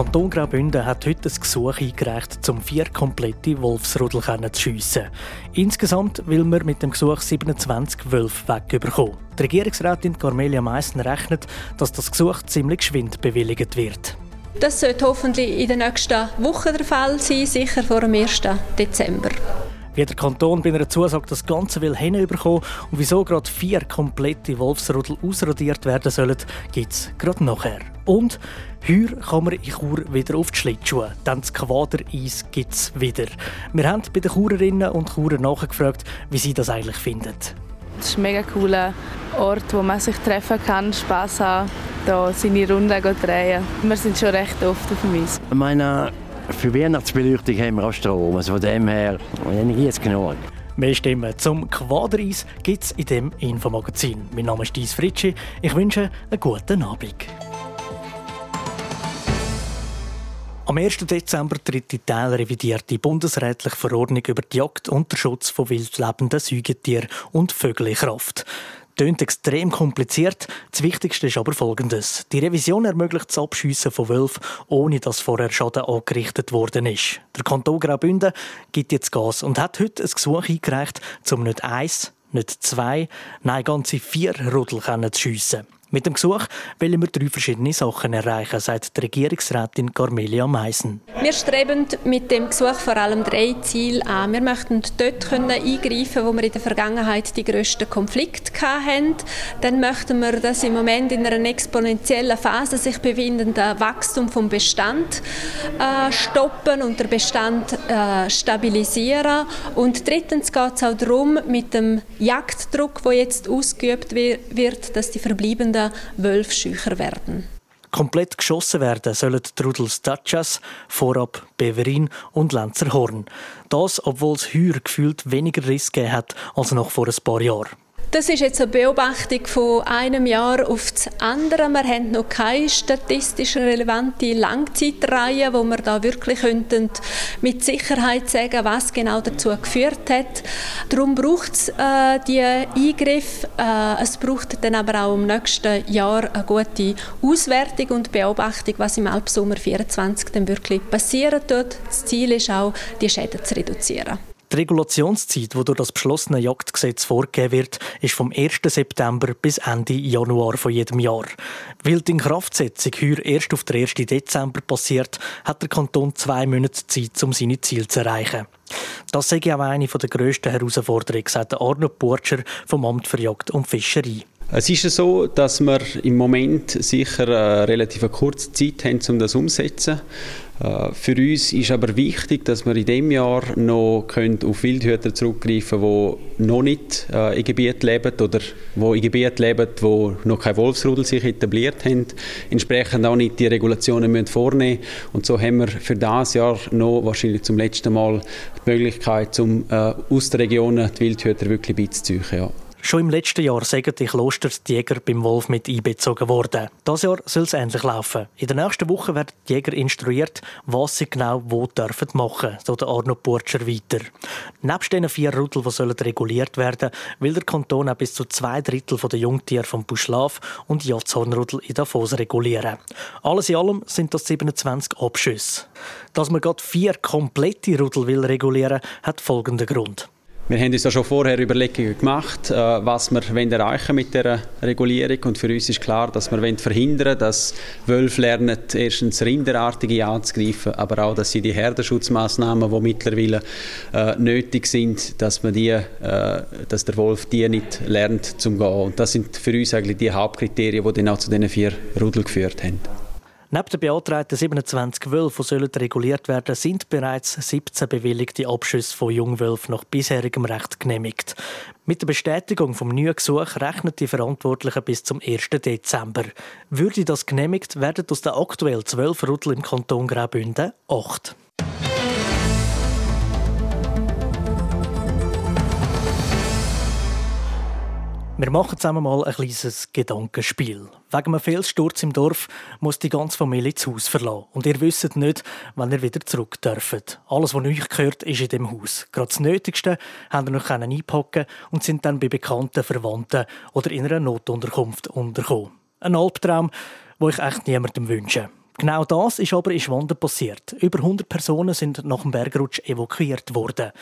Kanton Graubünden hat heute ein Gesuch eingereicht, um vier komplette Wolfsrudel zu schiessen. Insgesamt will man mit dem Gesuch 27 Wölfe wegbekommen. Die Regierungsrätin Carmelia Meissen rechnet, dass das Gesuch ziemlich geschwind bewilligt wird. Das sollte hoffentlich in den nächsten Wochen der Fall sein, sicher vor dem 1. Dezember. Wie der Kanton bei einer Zusage das Ganze will hinüberkommen und wieso gerade vier komplette Wolfsrudel ausradiert werden sollen, gibt es gerade nachher. Und Heuer kann man in Chur wieder auf die Schlittschuhe, denn das Quadereis gibt es wieder. Wir haben bei den Churerinnen und Churern nachgefragt, wie sie das eigentlich finden. Es ist ein mega cooler Ort, wo man sich treffen kann, Spass haben, da seine Runden drehen. Wir sind schon recht oft auf dem Eis. Meine, für Weihnachtsbeleuchtung haben wir auch Strom. Also von dem her, Energie ist genug. Mehr Stimmen zum Quadereis gibt es in diesem Infomagazin. Mein Name ist Dies Fritschi. Ich wünsche einen guten Abend. Am 1. Dezember tritt die teilrevidierte bundesrätliche Verordnung über die Jagd und den Schutz von wildlebenden Säugetieren und Vögeln in Kraft. Tönt extrem kompliziert. Das Wichtigste ist aber Folgendes. Die Revision ermöglicht das Abschiessen von Wölfen, ohne dass vorher Schaden angerichtet worden ist. Der Kanton Graubünden gibt jetzt Gas und hat heute ein Gesuch eingereicht, um nicht eins, nicht zwei, nein, ganze vier Rudel zu schiessen. Mit dem Gesuch wollen wir drei verschiedene Sachen erreichen, sagt die Regierungsrätin Carmelia Meissen. Wir streben mit dem Gesuch vor allem drei Ziele an. Wir möchten dort können eingreifen, wo wir in der Vergangenheit die grössten Konflikte hatten. Dann möchten wir das im Moment in einer exponentiellen Phase sich befindende Wachstum vom Bestand äh, stoppen und den Bestand äh, stabilisieren. Und drittens geht es auch darum, mit dem Jagddruck, der jetzt ausgeübt wird, dass die verbleibenden Kinder Wölfe schücher werden. Komplett geschossen werden sollen Trudels Tatschas, Vorab Beverin und Lenzerhorn. Das, obwohl es heuer gefühlt weniger Riss gegeben hat als noch vor ein paar Jahren. Das ist jetzt eine Beobachtung von einem Jahr auf das andere. Wir haben noch keine statistisch relevante Langzeitreihe, wo wir da wirklich könnten mit Sicherheit sagen, was genau dazu geführt hat. Darum braucht es äh, die Eingriffe. Äh, es braucht dann aber auch im nächsten Jahr eine gute Auswertung und Beobachtung, was im Alpsommer 24 dann wirklich passieren wird. Das Ziel ist auch, die Schäden zu reduzieren. Die Regulationszeit, die durch das beschlossene Jagdgesetz vorgegeben wird, ist vom 1. September bis Ende Januar von jedem Jahr. Weil die Inkraftsetzung heuer erst auf den 1. Dezember passiert, hat der Kanton zwei Monate Zeit, um seine Ziele zu erreichen. Das sei auch eine der grössten Herausforderungen, sagt Arnold Burtscher vom Amt für Jagd und Fischerei. Es ist so, dass wir im Moment sicher eine relativ kurze Zeit haben, um das umzusetzen. Äh, für uns ist aber wichtig, dass wir in diesem Jahr noch auf Wildhüter zurückgreifen können, die noch nicht äh, in Gebieten leben oder wo in Gebieten leben, wo noch kein Wolfsrudel sich etabliert haben. Entsprechend auch nicht die Regulationen müssen vornehmen Und so haben wir für dieses Jahr noch wahrscheinlich zum letzten Mal die Möglichkeit, um äh, aus den Regionen die Wildhüter wirklich beizuziehen. Ja. Schon im letzten Jahr sind die Klosterjäger beim Wolf mit einbezogen worden. Das Jahr soll es ähnlich laufen. In der nächsten Woche werden die Jäger instruiert, was sie genau wo dürfen machen, so der Arno Burtscher weiter. Nebst den vier Rudel, die sollen reguliert werden, will der Kanton auch bis zu zwei Drittel der Jungtiere vom Buschlaf und Jatzhornrudel in Davos regulieren. Alles in allem sind das 27 Abschüsse. Dass man gerade vier komplette Rudel will regulieren, hat folgenden Grund. Wir haben uns ja schon vorher Überlegungen gemacht, äh, was wir erreichen mit der Regulierung und für uns ist klar, dass wir verhindern wollen, dass Wölfe lernen, erstens Rinderartige anzugreifen, aber auch, dass sie die Herdenschutzmaßnahmen, die mittlerweile äh, nötig sind, dass man die, äh, dass der Wolf die nicht lernt zum gehen. Und das sind für uns eigentlich die Hauptkriterien, die dann auch zu diesen vier Rudel geführt haben. Neben den beantragten 27 Wölfen, die sollen reguliert werden, sind bereits 17 bewilligte Abschüsse von Jungwölfen nach bisherigem Recht genehmigt. Mit der Bestätigung vom neuen Gesuch rechnen die Verantwortlichen bis zum 1. Dezember. Würde das genehmigt, werden aus den aktuell 12 Rudel im Kanton Graubünden 8. Wir machen zusammen mal ein kleines Gedankenspiel. Wegen einem Felssturz im Dorf muss die ganze Familie das Haus verlassen. Und ihr wisst nicht, wann ihr wieder zurück dürft. Alles, was euch gehört, ist in dem Haus. Gerade das Nötigste habt ihr noch einpacken und sind dann bei bekannten Verwandten oder in einer Notunterkunft untergekommen. Ein Albtraum, wo ich echt niemandem wünsche. Genau das ist aber in Schwanden passiert. Über 100 Personen sind nach dem Bergrutsch evakuiert worden.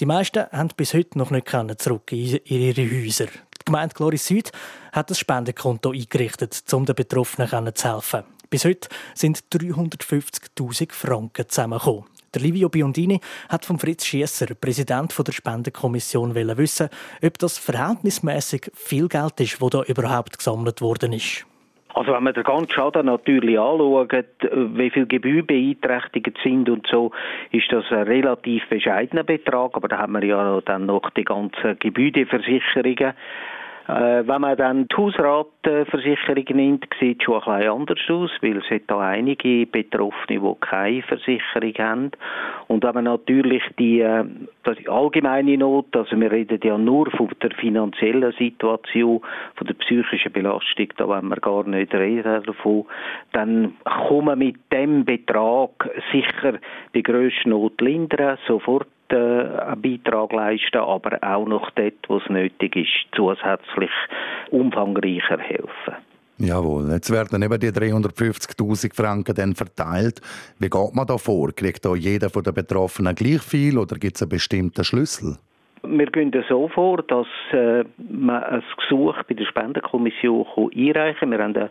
Die meisten haben bis heute noch nicht zurück in ihre Häuser. Die Gemeinde Gloris Süd hat das Spendenkonto eingerichtet, um den Betroffenen zu helfen. Bis heute sind 350.000 Franken zusammengekommen. Der Livio Biondini hat von Fritz Schiesser, Präsident der Spendenkommission, wissen, ob das verhältnismäßig viel Geld ist, das da überhaupt gesammelt worden ist. Also wenn man den ganzen Schaden natürlich anschaut, wie viele Gebühren beeinträchtigt sind und so, ist das ein relativ bescheidener Betrag, aber da haben wir ja dann noch die ganzen Gebäudeversicherungen äh, wenn man dann die Hausratversicherung nimmt, sieht es schon ein bisschen anders aus, weil es hat da einige Betroffene, die keine Versicherung haben. Und wenn man natürlich die, äh, die allgemeine Not, also wir reden ja nur von der finanziellen Situation, von der psychischen Belastung, da wollen wir gar nicht reden davon, dann man mit dem Betrag sicher die grösste Not lindern, sofort einen Beitrag leisten, aber auch noch dort, wo es nötig ist, zusätzlich umfangreicher helfen. Jawohl, jetzt werden eben die 350.000 Franken dann verteilt. Wie geht man da vor? Kriegt da jeder von den Betroffenen gleich viel oder gibt es einen bestimmten Schlüssel? Wir gehen so vor, dass äh, man ein Gesuch bei der Spendenkommission einreichen kann. Wir haben ein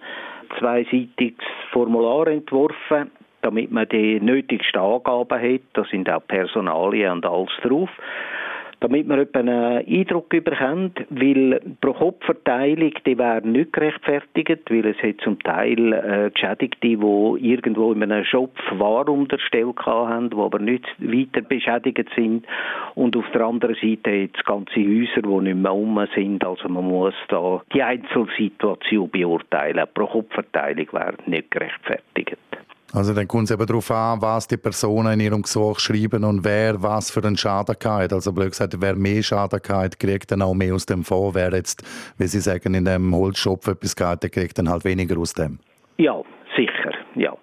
zweiseitiges Formular entworfen damit man die nötigsten Angaben hat. Da sind auch Personalien und alles drauf. Damit man einen Eindruck bekommt, weil pro Kopfverteilung, die wäre nicht gerechtfertigt, weil es hat zum Teil äh, Geschädigte, die irgendwo in einem Shop Ware unterstellt haben, die aber nicht weiter beschädigt sind. Und auf der anderen Seite es ganze Häuser, die nicht mehr um sind. Also man muss da die Einzelsituation beurteilen. Pro Kopfverteilung wäre nicht gerechtfertigt. Also dann kommt es eben darauf an, was die Personen in ihrem Gesuch schreiben und wer was für einen Schaden hat. Also blöd gesagt, wer mehr Schaden hat, kriegt dann auch mehr aus dem Fonds. Wer jetzt, wie Sie sagen, in dem Holzschopf etwas hat, der kriegt dann halt weniger aus dem. Ja, sicher, ja.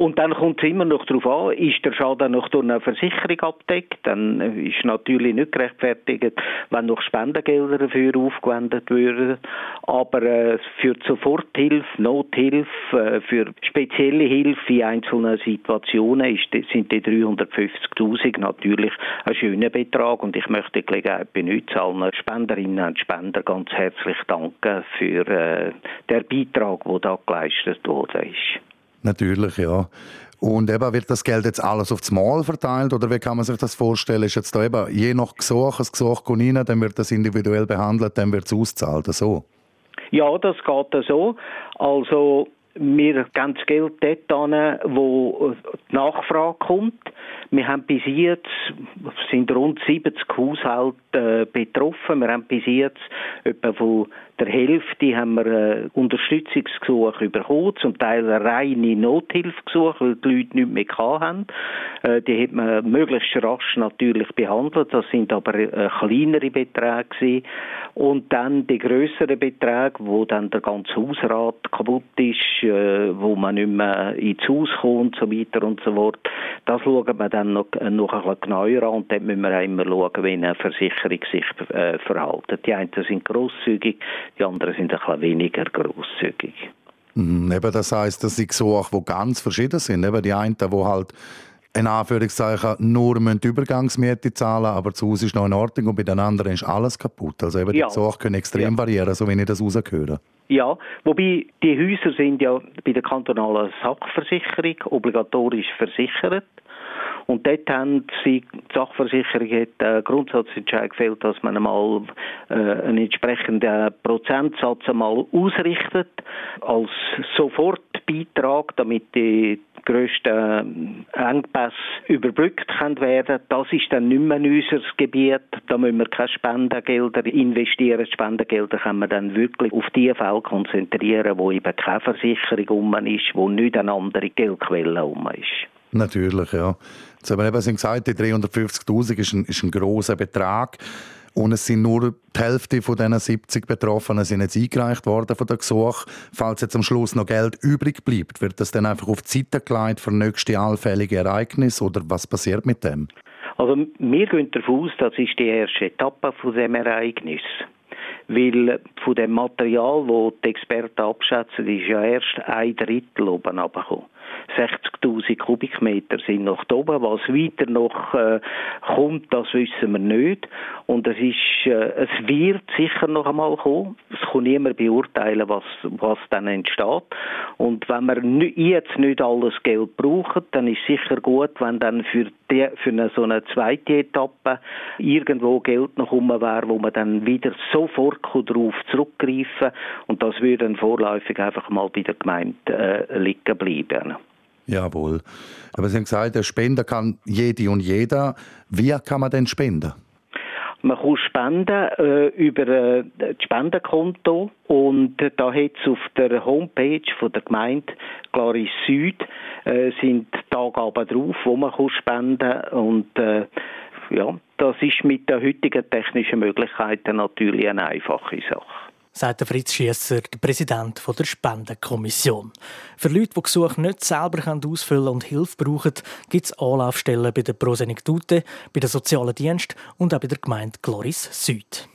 Und dann kommt es immer noch darauf an, ist der Schaden noch durch eine Versicherung abdeckt, dann ist natürlich nicht gerechtfertigt, wenn noch Spendengelder dafür aufgewendet würden. Aber äh, für Soforthilfe, Nothilfe, äh, für spezielle Hilfe in einzelnen Situationen sind die 350'000 natürlich ein schöner Betrag und ich möchte die Gelegenheit benutzen, allen Spenderinnen und Spender ganz herzlich danken für äh, den Beitrag, der da geleistet worden ist. Natürlich, ja. Und eben, wird das Geld jetzt alles aufs Mal verteilt oder wie kann man sich das vorstellen? Ist jetzt da eben je nach Gesuch, ein Gesuch kommt rein, dann wird das individuell behandelt, dann wird es ausgezahlt, so? Ja, das geht so. Also wir geben das Geld dort an, wo die Nachfrage kommt. Wir haben bis jetzt, sind rund 70 Haushalte äh, betroffen. Wir haben bis jetzt etwa von der Hälfte haben wir äh, Unterstützungsgesuche bekommen, zum Teil reine Nothilfegesuche, weil die Leute nicht mehr haben. Äh, die hat man möglichst rasch natürlich behandelt. Das sind aber kleinere Beträge. Und dann die größeren Beträge, wo dann der ganze Hausrat kaputt ist, wo man nicht mehr ins Haus kommt, so weiter und so fort. Das schauen wir dann noch, noch ein bisschen genauer an und dann müssen wir auch immer schauen, wie eine Versicherung sich äh, verhält. Die einen sind grosszügig, die anderen sind ein bisschen weniger grosszügig. Mhm, eben das heißt, das sind Gesuche, die ganz verschieden sind. Eben die einen, die halt in Anführungszeichen nur die Übergangsmiete zahlen, aber zu Hause ist noch in Ordnung und bei den anderen ist alles kaputt. Also eben die Gesuche können extrem ja. variieren, so wie ich das rausgehöre. Ja, wobei die Häuser sind ja bei der kantonalen Sachversicherung obligatorisch versichert. Und dort haben sie, die Sachversicherung hat einen Grundsatzentscheid gefällt, dass man einmal äh, einen entsprechenden Prozentsatz einmal ausrichtet als Sofortbeitrag, damit die grössten Engpässe überbrückt können werden. Das ist dann nicht mehr unser Gebiet. Da müssen wir keine Spendengelder investieren. Spendengelder können wir dann wirklich auf die Fälle konzentrieren, wo eben keine Versicherung um ist, wo nicht eine andere Geldquelle um ist. Natürlich, ja. Jetzt haben eben gesagt, die 350'000 ist ein, ist ein grosser Betrag. und es sind nur die Hälfte von diesen 70 Betroffenen sind jetzt eingereicht worden von der Gesuch. Falls jetzt am Schluss noch Geld übrig bleibt, wird das dann einfach auf die Seite gelegt für nächste allfällige Ereignisse oder was passiert mit dem? Also wir gehen davon aus, das ist die erste Etappe von dem Ereignis. Weil von dem Material, das die Experten abschätzen, ist ja erst ein Drittel oben runtergekommen. 60.000 Kubikmeter sind noch oben. Was weiter noch äh, kommt, das wissen wir nicht. Und es ist, äh, es wird sicher noch einmal kommen. Es kann niemand beurteilen, was, was dann entsteht. Und wenn wir jetzt nicht alles Geld brauchen, dann ist sicher gut, wenn dann für, die, für eine, so eine zweite Etappe irgendwo Geld noch rum wäre, wo man dann wieder sofort darauf zurückgreifen. Und das würde dann vorläufig einfach mal bei der Gemeinde äh, liegen bleiben. Jawohl. Aber Sie haben gesagt, der Spender kann jede und jeder. Wie kann man denn spenden? Man kann spenden äh, über äh, das Spendenkonto und da hat es auf der Homepage von der Gemeinde Claris Süd äh, sind die Angaben drauf, wo man kann spenden und äh, ja, das ist mit den heutigen technischen Möglichkeiten natürlich eine einfache Sache sagt Fritz Schiesser, der Präsident der Spendenkommission. Für Leute, die Gesuche nicht selber ausfüllen und Hilfe brauchen, gibt es Anlaufstellen bei der Prosenektute, bei den sozialen Diensten und auch bei der Gemeinde Gloris Süd.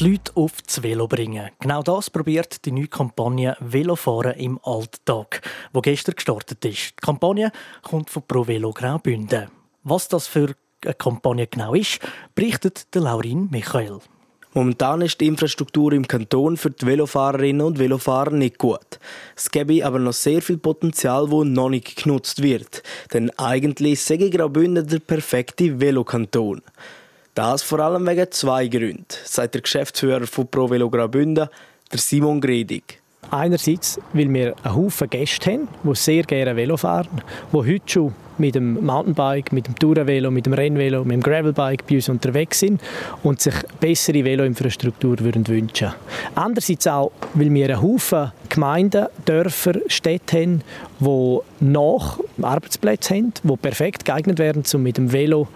die Leute auf das Velo bringen. Genau das probiert die neue Kampagne Velofahren im Alltag, die gestern gestartet ist. Die Kampagne kommt von Pro Velo Graubünden. Was das für eine Kampagne genau ist, berichtet der Laurin Michael. Momentan ist die Infrastruktur im Kanton für die Velofahrerinnen und Velofahrer nicht gut. Es gäbe aber noch sehr viel Potenzial, das noch nicht genutzt wird. Denn eigentlich sei Graubünden der perfekte Velokanton. Das vor allem wegen zwei Gründen, sagt der Geschäftsführer von Pro Velo Graubünden, der Simon Gredig. Einerseits, weil wir einen Haufen Gäste haben, die sehr gerne Velo fahren, die heute schon mit dem Mountainbike, mit dem Tourenvelo, mit dem Rennvelo, mit dem Gravelbike bei uns unterwegs sind und sich bessere Veloinfrastruktur würden wünschen. Andererseits auch, weil wir einen Haufen Gemeinden, Dörfer, Städte haben, die nach Arbeitsplätze haben, die perfekt geeignet werden, um mit dem Velo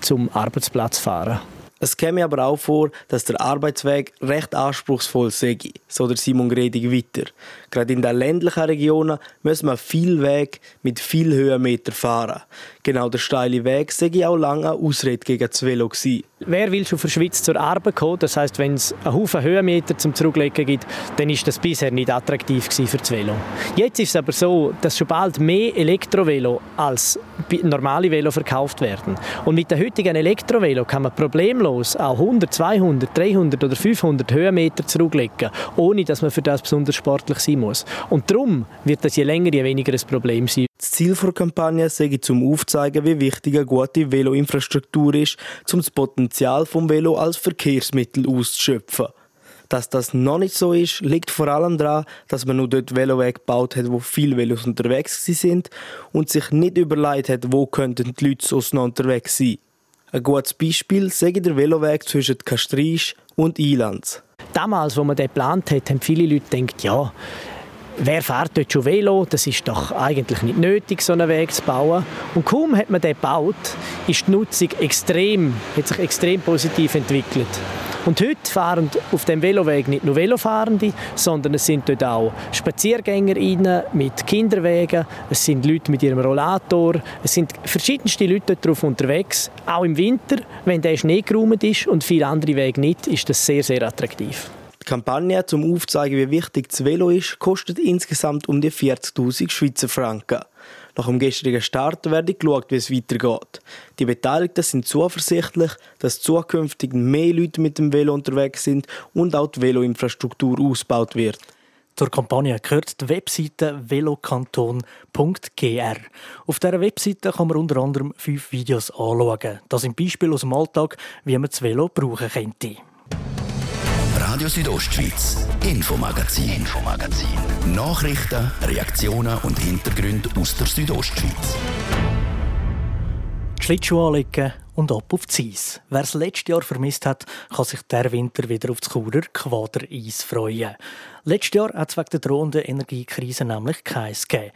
zum Arbeitsplatz zu fahren. Es käme aber auch vor, dass der Arbeitsweg recht anspruchsvoll sei, so der Simon Gredig weiter. Gerade in den ländlichen Regionen muss man viel Weg mit viel Höhenmeter fahren. Genau der steile Weg sei auch lange eine Ausrede gegen das Velo gewesen. Wer will schon für Schweiz zur Arbeit kommen? Das heißt, wenn es einen Haufen Höhenmeter zum Zurücklegen gibt, dann ist das bisher nicht attraktiv für das Velo. Jetzt ist es aber so, dass schon bald mehr Elektrovelo als normale Velo verkauft werden. Und mit den heutigen Elektrovelo kann man problemlos auch 100, 200, 300 oder 500 Höhenmeter zurücklegen, ohne dass man für das besonders sportlich sein muss. Und darum wird das je länger, je weniger ein Problem sein. Das Ziel der Kampagne sei zum Aufzeigen, wie wichtig eine gute Veloinfrastruktur ist, um das Potenzial vom Velo als Verkehrsmittel auszuschöpfen. Dass das noch nicht so ist, liegt vor allem daran, dass man nur dort Velowege gebaut hat, wo viele Velos unterwegs sind und sich nicht überlegt hat, wo könnten die Leute sonst noch unterwegs sein. Ein gutes Beispiel sei der Veloweg zwischen Kastrisch und Ilanz. Damals, als man den geplant hat, haben viele Leute gedacht, ja, wer fährt dort schon Velo? Das ist doch eigentlich nicht nötig, so einen Weg zu bauen. Und kaum hat man den gebaut, ist die Nutzung extrem, hat sich extrem positiv entwickelt. Und heute fahren auf dem Veloweg nicht nur Velofahrende, sondern es sind dort auch Spaziergänger mit Kinderwegen, es sind Leute mit ihrem Rollator, es sind verschiedenste Leute dort drauf unterwegs. Auch im Winter, wenn der Schnee geräumt ist und viele andere Wege nicht, ist das sehr, sehr attraktiv. Die Kampagne zum Aufzeigen, wie wichtig das Velo ist, kostet insgesamt um die 40.000 Schweizer Franken. Nach dem gestrigen Start werde geschaut, wie es weitergeht. Die Beteiligten sind zuversichtlich, dass zukünftig mehr Leute mit dem Velo unterwegs sind und auch die Veloinfrastruktur ausgebaut wird. Zur Kampagne gehört die Webseite velokanton.gr. Auf dieser Webseite kann man unter anderem fünf Videos anschauen. Das sind Beispiele aus dem Alltag, wie man das Velo brauchen könnte. Radio Südostschweiz, Infomagazin, Infomagazin. Nachrichten, Reaktionen und Hintergründe aus der Südostschweiz. Die Schlittschuhe anlegen und ab auf die Eis. Wer es letztes Jahr vermisst hat, kann sich der Winter wieder auf das Churer Quadereis freuen. Letztes Jahr hat es wegen der drohenden Energiekrise nämlich keins gegeben.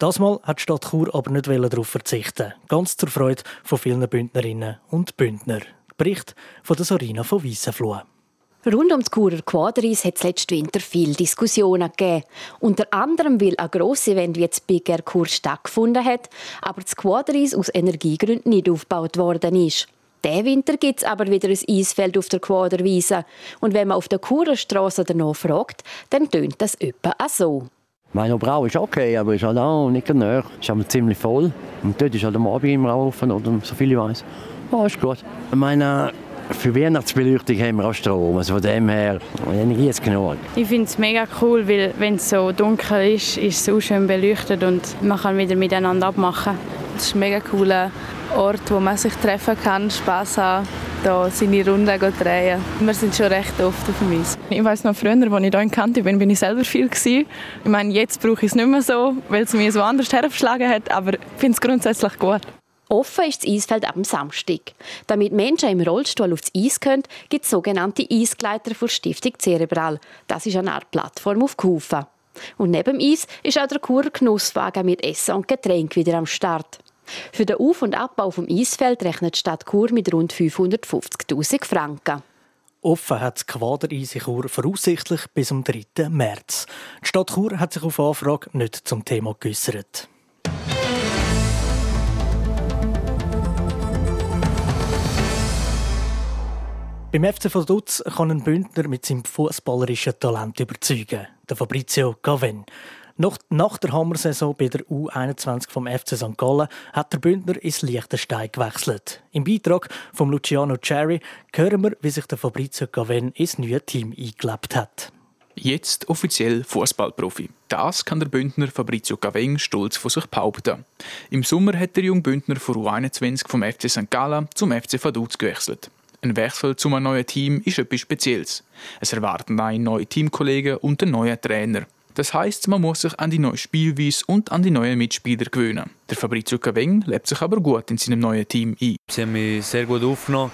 Das Mal hat die Stadt Chur aber nicht darauf verzichten ganz zur Freude von vielen Bündnerinnen und Bündner. Bericht von der Sorina von Weissenfloh. Rund um das Churer Quadris hat es letzten Winter viele Diskussionen gegeben. Unter anderem, weil ein grosses Event wie das Big Air Kur stattgefunden hat, aber das Quadris aus Energiegründen nicht aufgebaut worden ist. Diesen Winter gibt es aber wieder ein Eisfeld auf der Quaderwiese. Und wenn man auf der Churer Straße danach fragt, dann tönt das etwa auch so. Meine Brau ist okay, aber ist halt auch nicht näher. Ist aber ziemlich voll. Und dort ist halt am Abend immer offen, oder so viel ich weiß. Ja, ist gut. Meine, für Weihnachtsbeleuchtung haben wir auch Strom. Also von dem her, Energie ist genug. Ich finde es mega cool, weil wenn es so dunkel ist, ist es so schön beleuchtet und man kann wieder miteinander abmachen. Es ist ein mega cooler Ort, wo man sich treffen kann, Spass haben, da seine Runden drehen. Wir sind schon recht oft auf dem Eis. Ich weiß noch früher, als ich hier in Kante bin, bin ich selber viel gewesen. Ich meine, jetzt brauche ich es nicht mehr so, weil es mich so anders hergeschlagen hat, aber ich finde es grundsätzlich gut. Offen ist das Eisfeld am Samstag. Damit Menschen im Rollstuhl aufs Eis können, gibt es sogenannte Eisgleiter von Stiftung Cerebral. Das ist eine Art Plattform auf Kufen. Und neben dem Eis ist auch der Kurer Genusswagen mit Essen und Getränk wieder am Start. Für den Auf- und Abbau vom Eisfeld rechnet die Stadt Chur mit rund 550.000 Franken. Offen hat das Quadereis in voraussichtlich bis zum 3. März. Die Stadt Chur hat sich auf Anfrage nicht zum Thema geäußert. Beim FC Vaduz kann ein Bündner mit seinem fußballerischen Talent überzeugen, der Fabrizio Gaven. Nach, nach der Hammersaison bei der U21 vom FC St. Gallen hat der Bündner ins Liechtenstein gewechselt. Im Beitrag von Luciano Cherry hören wir, wie sich der Fabrizio Gaven ins neue Team eingelebt hat. Jetzt offiziell Fußballprofi. Das kann der Bündner Fabrizio Gaven stolz von sich behaupten. Im Sommer hat der junge Bündner von U21 vom FC St. Gallen zum FC Vaduz gewechselt. Ein Wechsel zu einem neuen Team ist etwas Spezielles. Es erwarten einen neuen Teamkollegen und einen neuen Trainer. Das heißt, man muss sich an die neue Spielweise und an die neuen Mitspieler gewöhnen. Der Fabrizio Caveng lebt sich aber gut in seinem neuen Team ein. Sie haben mich sehr gut aufgenommen.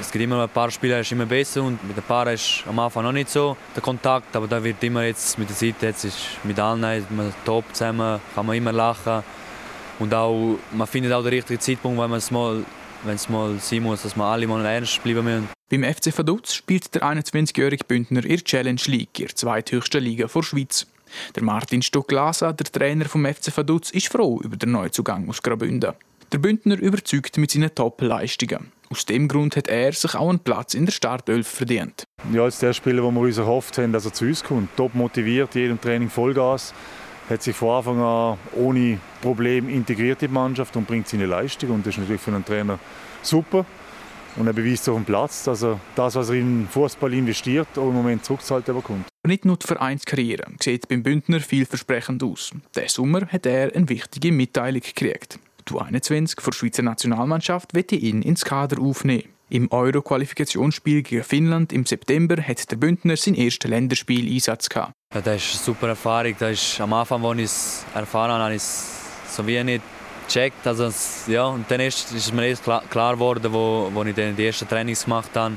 Es gibt immer ein paar Spieler, ist immer besser und mit ein paar ist am Anfang noch nicht so der Kontakt, aber da wird immer jetzt mit der Zeit jetzt ist mit allen man top zusammen, kann man immer lachen und auch man findet auch den richtigen Zeitpunkt, wenn man es mal wenn es mal sein muss, dass wir alle mal ernst bleiben müssen. Beim FC Vaduz spielt der 21-jährige Bündner in Challenge League, in der zweithöchsten Liga der Schweiz. Der Martin Stocklasa, der Trainer vom FC Vaduz, ist froh über den Neuzugang aus Graubünden. Der Bündner überzeugt mit seinen Top-Leistungen. Aus dem Grund hat er sich auch einen Platz in der Startelf verdient. Ja, als der Spieler, den wir uns erhofft haben, dass er zu uns kommt. Top motiviert, jedem Training Vollgas hat sich von Anfang an ohne Problem integriert in die Mannschaft und bringt seine Leistung. Und das ist natürlich für einen Trainer super. Und er beweist auf dem Platz, dass er das, was er in Fußball investiert, auch im Moment zurückzahlt bekommt. Nicht nur die Vereinskarriere sieht beim Bündner vielversprechend aus. Diesen Sommer hat er eine wichtige Mitteilung gekriegt. Die 21 der Schweizer Nationalmannschaft wird ihn ins Kader aufnehmen. Im Euro-Qualifikationsspiel gegen Finnland im September hat der Bündner sein erstes Länderspiel-Einsatz gehabt. Ja, das ist eine super Erfahrung. Das ist am Anfang, als ich es erfahren habe, habe ich es so wie nicht gecheckt. Also, ja, und dann ist, ist mir erst klar, geworden, wo, wo ich dann die ersten Trainings gemacht habe.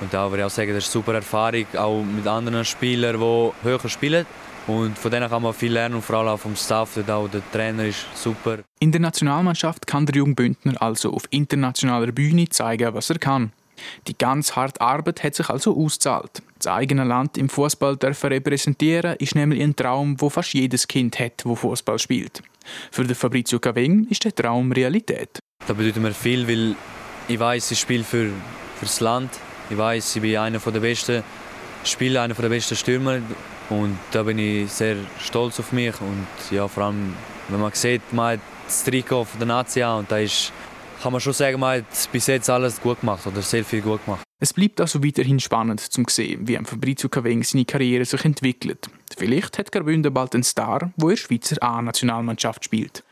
Und da würde ich auch sagen, das ist eine super Erfahrung, auch mit anderen Spielern, die höher spielen. Und von denen kann man viel lernen und vor allem auch vom Staff, auch der Trainer ist super. In der Nationalmannschaft kann der junge Bündner also auf internationaler Bühne zeigen, was er kann. Die ganz harte Arbeit hat sich also ausgezahlt. Das eigene Land im Fußball dürfen repräsentieren, ist nämlich ein Traum, wo fast jedes Kind hat, wo Fußball spielt. Für den Fabrizio Caveng ist der Traum Realität. Das bedeutet mir viel, weil ich weiß, ich spiele für, für das Land. Ich weiß, ich bin einer der besten Spieler, einer der besten Stürmer. Und da bin ich sehr stolz auf mich. Und ja, vor allem, wenn man sieht, man hat das Trikot der Nazi und da ist kann man schon sagen, man hat bis jetzt alles gut gemacht oder sehr viel gut gemacht. Es bleibt also weiterhin spannend zu sehen, wie Fabrizio Caveng seine Karriere sich entwickelt. Vielleicht hat Graubünden bald einen Star, in der Schweizer A-Nationalmannschaft spielt.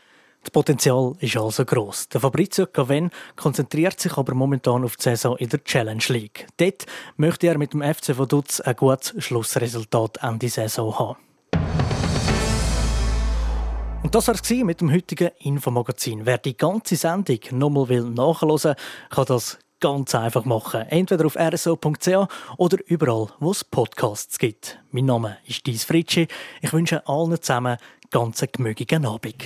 Das Potenzial ist also gross. Der Fabrizio Caven konzentriert sich aber momentan auf die Saison in der Challenge League. Dort möchte er mit dem FC Vaduz ein gutes Schlussresultat Ende Saison haben. Und das war es mit dem heutigen Infomagazin. Wer die ganze Sendung nochmal nachhören will, kann das ganz einfach machen. Entweder auf rso.ch oder überall, wo es Podcasts gibt. Mein Name ist Dies Fritschi. Ich wünsche allen zusammen ganz gemögigen Abend.